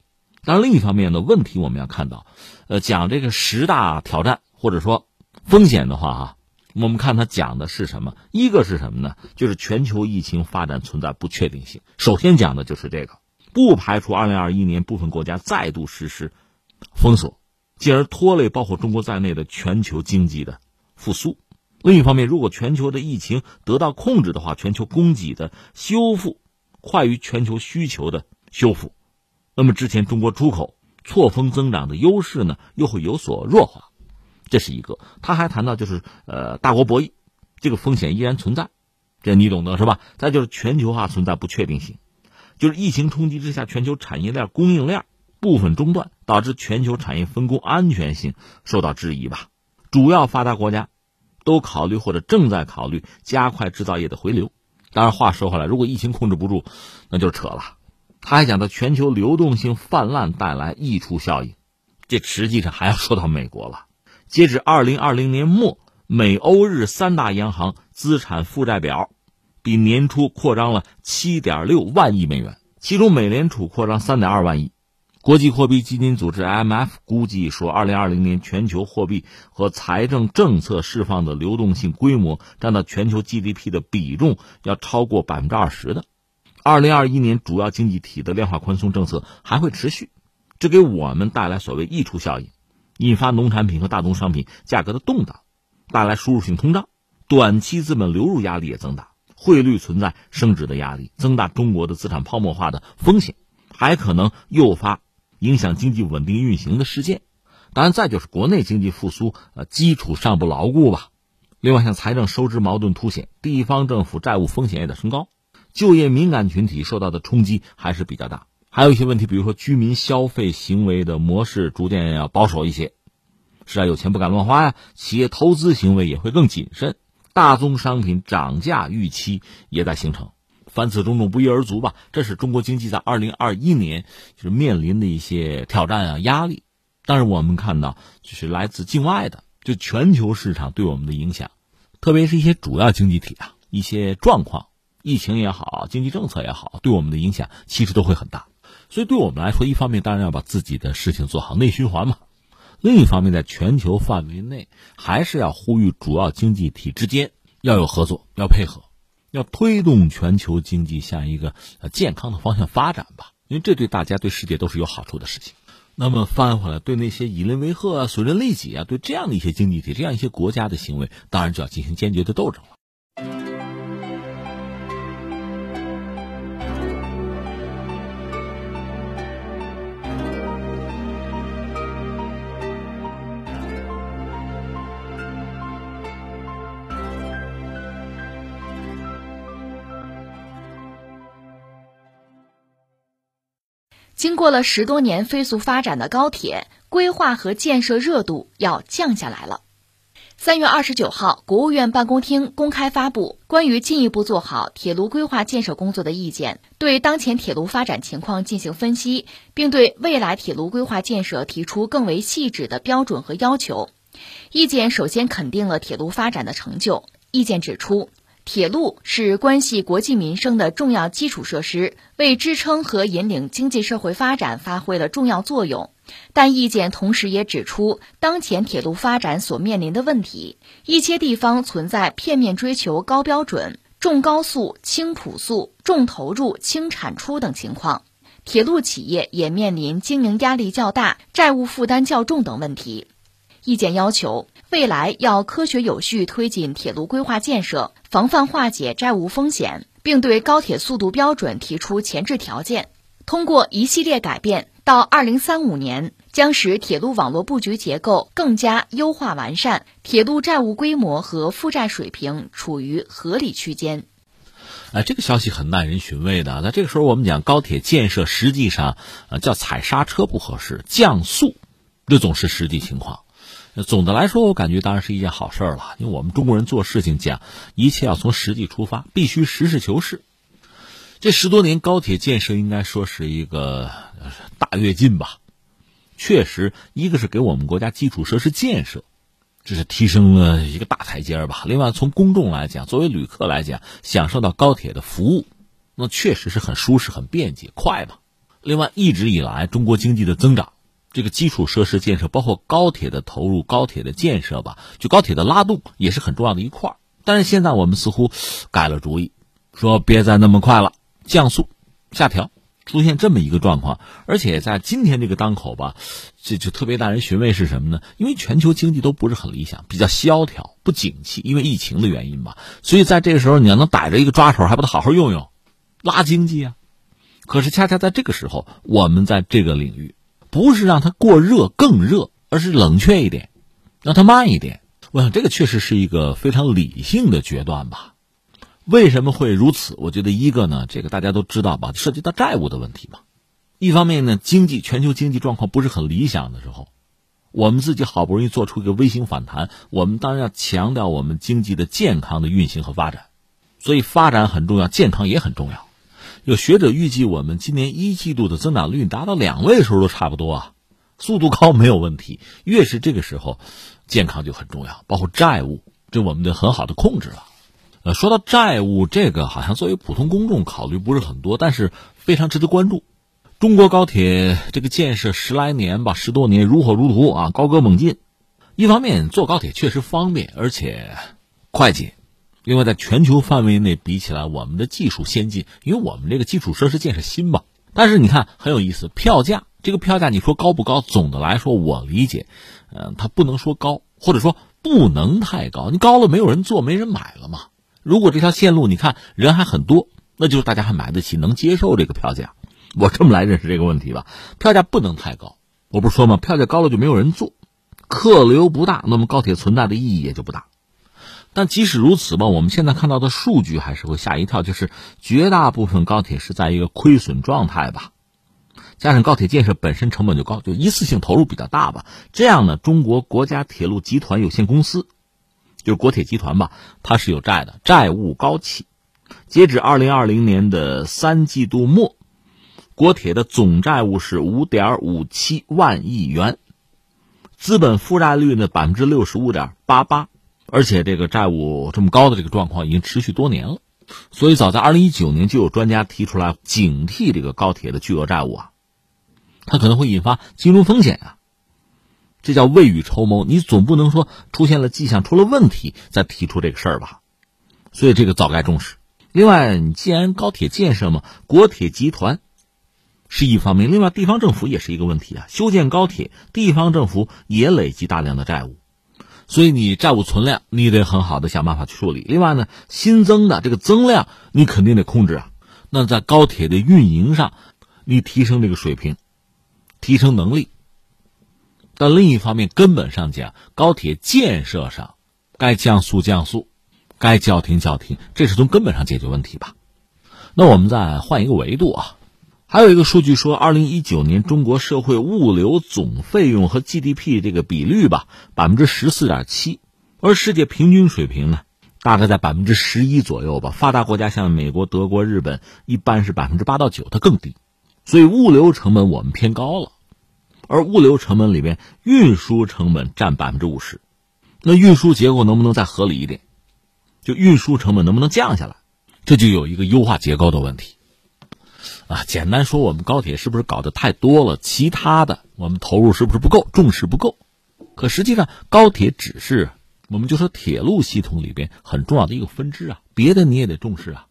但另一方面呢，问题我们要看到，呃，讲这个十大挑战或者说风险的话啊，我们看它讲的是什么？一个是什么呢？就是全球疫情发展存在不确定性。首先讲的就是这个，不排除二零二一年部分国家再度实施封锁，进而拖累包括中国在内的全球经济的复苏。另一方面，如果全球的疫情得到控制的话，全球供给的修复快于全球需求的修复。那么之前中国出口错峰增长的优势呢，又会有所弱化，这是一个。他还谈到就是呃大国博弈，这个风险依然存在，这你懂得是吧？再就是全球化存在不确定性，就是疫情冲击之下，全球产业链供应链部分中断，导致全球产业分工安全性受到质疑吧。主要发达国家都考虑或者正在考虑加快制造业的回流。当然话说回来，如果疫情控制不住，那就扯了。他还讲到全球流动性泛滥带来溢出效应，这实际上还要说到美国了。截至二零二零年末，美欧日三大央行资产负债表比年初扩张了七点六万亿美元，其中美联储扩张三点二万亿。国际货币基金组织 IMF 估计说，二零二零年全球货币和财政政策释放的流动性规模占到全球 GDP 的比重要超过百分之二十的。二零二一年主要经济体的量化宽松政策还会持续，这给我们带来所谓溢出效应，引发农产品和大宗商品价格的动荡，带来输入性通胀，短期资本流入压力也增大，汇率存在升值的压力，增大中国的资产泡沫化的风险，还可能诱发影响经济稳定运行的事件。当然，再就是国内经济复苏呃基础尚不牢固吧。另外，像财政收支矛盾凸显，地方政府债务风险也在升高。就业敏感群体受到的冲击还是比较大，还有一些问题，比如说居民消费行为的模式逐渐要保守一些，是啊，有钱不敢乱花呀，企业投资行为也会更谨慎，大宗商品涨价预期也在形成，凡此种种不一而足吧，这是中国经济在二零二一年就是面临的一些挑战啊压力，但是我们看到就是来自境外的，就全球市场对我们的影响，特别是一些主要经济体啊一些状况。疫情也好，经济政策也好，对我们的影响其实都会很大。所以对我们来说，一方面当然要把自己的事情做好内循环嘛；另一方面，在全球范围内，还是要呼吁主要经济体之间要有合作，要配合，要推动全球经济向一个健康的方向发展吧。因为这对大家、对世界都是有好处的事情。那么翻回来，对那些以邻为壑啊、损人利己啊，对这样的一些经济体、这样一些国家的行为，当然就要进行坚决的斗争了。经过了十多年飞速发展的高铁规划和建设热度要降下来了。三月二十九号，国务院办公厅公开发布关于进一步做好铁路规划建设工作的意见，对当前铁路发展情况进行分析，并对未来铁路规划建设提出更为细致的标准和要求。意见首先肯定了铁路发展的成就。意见指出，铁路是关系国计民生的重要基础设施，为支撑和引领经济社会发展发挥了重要作用。但意见同时也指出，当前铁路发展所面临的问题，一些地方存在片面追求高标准、重高速轻朴素、重投入轻产出等情况；铁路企业也面临经营压力较大、债务负担较重等问题。意见要求，未来要科学有序推进铁路规划建设，防范化解债务风险，并对高铁速度标准提出前置条件。通过一系列改变，到二零三五年，将使铁路网络布局结构更加优化完善，铁路债务规模和负债水平处于合理区间。哎，这个消息很耐人寻味的。那这个时候，我们讲高铁建设，实际上呃叫踩刹车不合适，降速这总是实际情况。总的来说，我感觉当然是一件好事了，因为我们中国人做事情讲一切要从实际出发，必须实事求是。这十多年高铁建设应该说是一个大跃进吧，确实，一个是给我们国家基础设施建设，这是提升了一个大台阶吧。另外，从公众来讲，作为旅客来讲，享受到高铁的服务，那确实是很舒适、很便捷、快吧。另外，一直以来中国经济的增长。这个基础设施建设，包括高铁的投入、高铁的建设吧，就高铁的拉动也是很重要的一块。但是现在我们似乎改了主意，说别再那么快了，降速、下调，出现这么一个状况。而且在今天这个当口吧，这就特别耐人寻味是什么呢？因为全球经济都不是很理想，比较萧条、不景气，因为疫情的原因吧。所以在这个时候，你要能逮着一个抓手，还不得好好用用，拉经济啊？可是恰恰在这个时候，我们在这个领域。不是让它过热更热，而是冷却一点，让它慢一点。我想这个确实是一个非常理性的决断吧。为什么会如此？我觉得一个呢，这个大家都知道吧，涉及到债务的问题嘛。一方面呢，经济全球经济状况不是很理想的时候，我们自己好不容易做出一个微型反弹，我们当然要强调我们经济的健康的运行和发展。所以发展很重要，健康也很重要。有学者预计，我们今年一季度的增长率达到两位数都差不多啊，速度高没有问题。越是这个时候，健康就很重要，包括债务，这我们得很好的控制了。呃，说到债务，这个好像作为普通公众考虑不是很多，但是非常值得关注。中国高铁这个建设十来年吧，十多年如火如荼啊，高歌猛进。一方面坐高铁确实方便，而且快捷。另外，在全球范围内比起来，我们的技术先进，因为我们这个基础设施建设新吧。但是你看很有意思，票价这个票价你说高不高？总的来说，我理解，嗯，它不能说高，或者说不能太高。你高了，没有人坐，没人买了嘛。如果这条线路你看人还很多，那就是大家还买得起，能接受这个票价。我这么来认识这个问题吧，票价不能太高。我不是说嘛，票价高了就没有人坐，客流不大，那么高铁存在的意义也就不大。但即使如此吧，我们现在看到的数据还是会吓一跳，就是绝大部分高铁是在一个亏损状态吧，加上高铁建设本身成本就高，就一次性投入比较大吧。这样呢，中国国家铁路集团有限公司，就是国铁集团吧，它是有债的，债务高企。截止二零二零年的三季度末，国铁的总债务是五点五七万亿元，资本负债率呢百分之六十五点八八。而且这个债务这么高的这个状况已经持续多年了，所以早在二零一九年就有专家提出来警惕这个高铁的巨额债务啊，它可能会引发金融风险啊，这叫未雨绸缪。你总不能说出现了迹象、出了问题再提出这个事儿吧？所以这个早该重视。另外，既然高铁建设嘛，国铁集团是一方面，另外地方政府也是一个问题啊。修建高铁，地方政府也累积大量的债务。所以你债务存量，你得很好的想办法去处理。另外呢，新增的这个增量，你肯定得控制啊。那在高铁的运营上，你提升这个水平，提升能力。但另一方面，根本上讲，高铁建设上，该降速降速，该叫停叫停，这是从根本上解决问题吧。那我们再换一个维度啊，还有一个数据说，二零一九年中国社会物流总费用和 GDP 这个比率吧，百分之十四点七，而世界平均水平呢，大概在百分之十一左右吧。发达国家像美国、德国、日本，一般是百分之八到九，它更低。所以物流成本我们偏高了，而物流成本里边，运输成本占百分之五十。那运输结构能不能再合理一点？就运输成本能不能降下来？这就有一个优化结构的问题。啊，简单说，我们高铁是不是搞得太多了？其他的我们投入是不是不够，重视不够？可实际上，高铁只是我们就说铁路系统里边很重要的一个分支啊，别的你也得重视啊。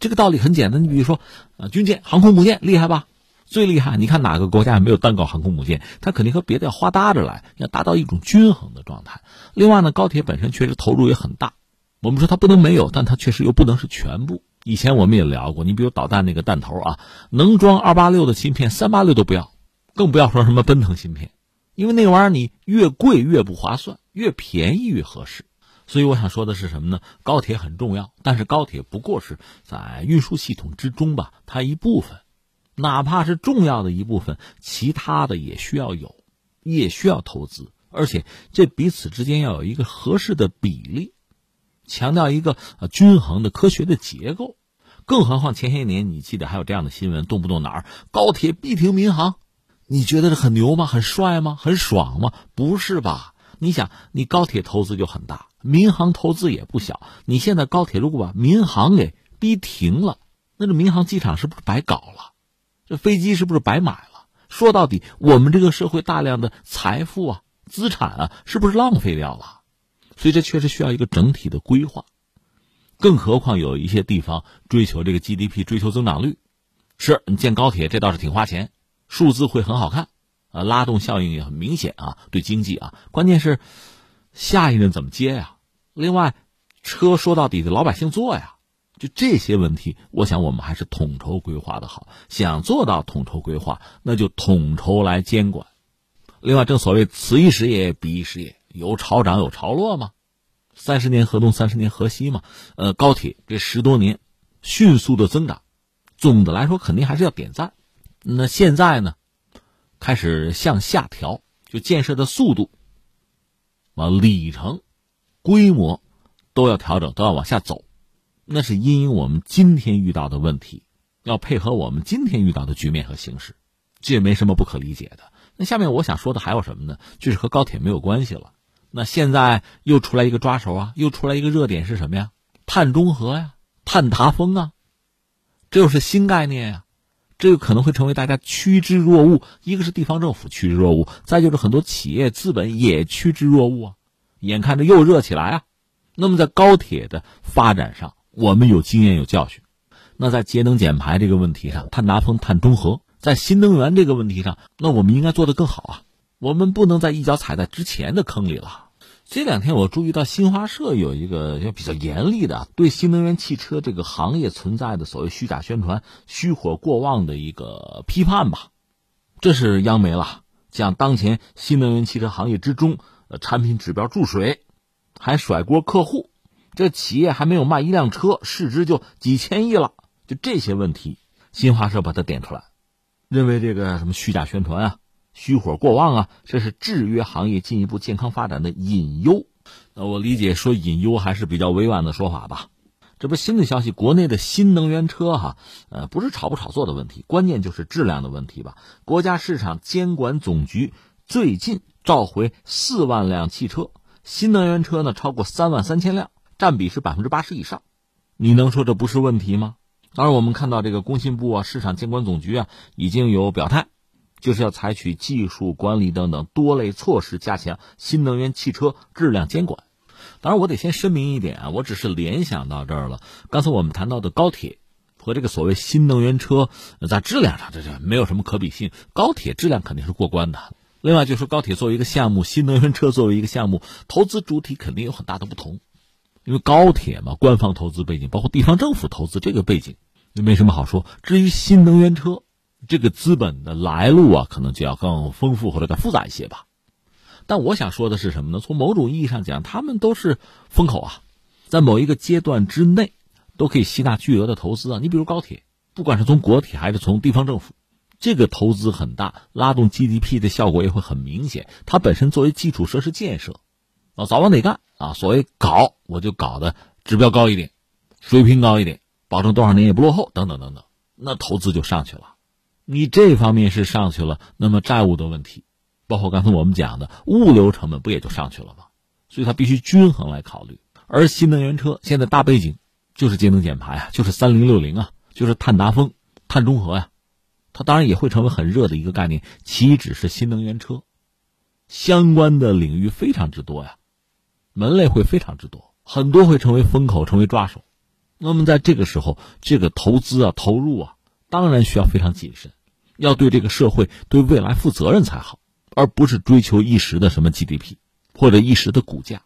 这个道理很简单，你比如说，啊，军舰、航空母舰厉害吧？最厉害，你看哪个国家没有单搞航空母舰？它肯定和别的要花搭着来，要达到一种均衡的状态。另外呢，高铁本身确实投入也很大，我们说它不能没有，但它确实又不能是全部。以前我们也聊过，你比如导弹那个弹头啊，能装二八六的芯片，三八六都不要，更不要说什么奔腾芯片，因为那玩意儿你越贵越不划算，越便宜越合适。所以我想说的是什么呢？高铁很重要，但是高铁不过是在运输系统之中吧，它一部分，哪怕是重要的一部分，其他的也需要有，也需要投资，而且这彼此之间要有一个合适的比例。强调一个呃均衡的科学的结构，更何况前些年你记得还有这样的新闻，动不动哪儿高铁必停民航，你觉得这很牛吗？很帅吗？很爽吗？不是吧？你想，你高铁投资就很大，民航投资也不小。你现在高铁如果把民航给逼停了，那这民航机场是不是白搞了？这飞机是不是白买了？说到底，我们这个社会大量的财富啊、资产啊，是不是浪费掉了？所以这确实需要一个整体的规划，更何况有一些地方追求这个 GDP，追求增长率，是你建高铁这倒是挺花钱，数字会很好看，啊，拉动效应也很明显啊，对经济啊，关键是下一任怎么接呀？另外，车说到底的老百姓坐呀，就这些问题，我想我们还是统筹规划的好。想做到统筹规划，那就统筹来监管。另外，正所谓此一时也，彼一时也。有潮涨有潮落吗？三十年河东，三十年河西嘛。呃，高铁这十多年迅速的增长，总的来说肯定还是要点赞。那现在呢，开始向下调，就建设的速度、啊里程、规模都要调整，都要往下走。那是因应我们今天遇到的问题，要配合我们今天遇到的局面和形势，这也没什么不可理解的。那下面我想说的还有什么呢？就是和高铁没有关系了。那现在又出来一个抓手啊，又出来一个热点是什么呀？碳中和呀，碳达峰啊，这又是新概念呀，这个可能会成为大家趋之若鹜。一个是地方政府趋之若鹜，再就是很多企业资本也趋之若鹜啊，眼看着又热起来啊。那么在高铁的发展上，我们有经验有教训。那在节能减排这个问题上，碳达峰、碳中和，在新能源这个问题上，那我们应该做得更好啊。我们不能再一脚踩在之前的坑里了。这两天我注意到新华社有一个比较严厉的对新能源汽车这个行业存在的所谓虚假宣传、虚火过旺的一个批判吧。这是央媒了，讲当前新能源汽车行业之中，产品指标注水，还甩锅客户，这企业还没有卖一辆车，市值就几千亿了。就这些问题，新华社把它点出来，认为这个什么虚假宣传啊。虚火过旺啊，这是制约行业进一步健康发展的隐忧。那我理解说隐忧还是比较委婉的说法吧。这不新的消息，国内的新能源车哈，呃，不是炒不炒作的问题，关键就是质量的问题吧。国家市场监管总局最近召回四万辆汽车，新能源车呢超过三万三千辆，占比是百分之八十以上。你能说这不是问题吗？当然，我们看到这个工信部啊、市场监管总局啊已经有表态。就是要采取技术管理等等多类措施，加强新能源汽车质量监管。当然，我得先声明一点啊，我只是联想到这儿了。刚才我们谈到的高铁和这个所谓新能源车，在质量上这这没有什么可比性，高铁质量肯定是过关的。另外，就说高铁作为一个项目，新能源车作为一个项目，投资主体肯定有很大的不同。因为高铁嘛，官方投资背景，包括地方政府投资这个背景，就没什么好说。至于新能源车，这个资本的来路啊，可能就要更丰富或者更复杂一些吧。但我想说的是什么呢？从某种意义上讲，他们都是风口啊，在某一个阶段之内，都可以吸纳巨额的投资啊。你比如高铁，不管是从国体还是从地方政府，这个投资很大，拉动 GDP 的效果也会很明显。它本身作为基础设施建设，啊，早晚得干啊。所谓搞，我就搞的指标高一点，水平高一点，保证多少年也不落后，等等等等，那投资就上去了。你这方面是上去了，那么债务的问题，包括刚才我们讲的物流成本，不也就上去了吗？所以它必须均衡来考虑。而新能源车现在大背景就是节能减排啊，就是三零六零啊，就是碳达峰、碳中和呀。它当然也会成为很热的一个概念，岂止是新能源车，相关的领域非常之多呀，门类会非常之多，很多会成为风口，成为抓手。那么在这个时候，这个投资啊、投入啊，当然需要非常谨慎，要对这个社会、对未来负责任才好，而不是追求一时的什么 GDP 或者一时的股价。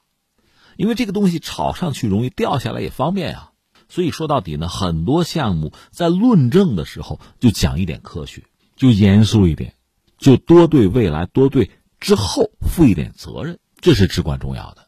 因为这个东西炒上去容易，掉下来也方便啊。所以说到底呢，很多项目在论证的时候就讲一点科学，就严肃一点，就多对未来、多对之后负一点责任，这是至关重要的。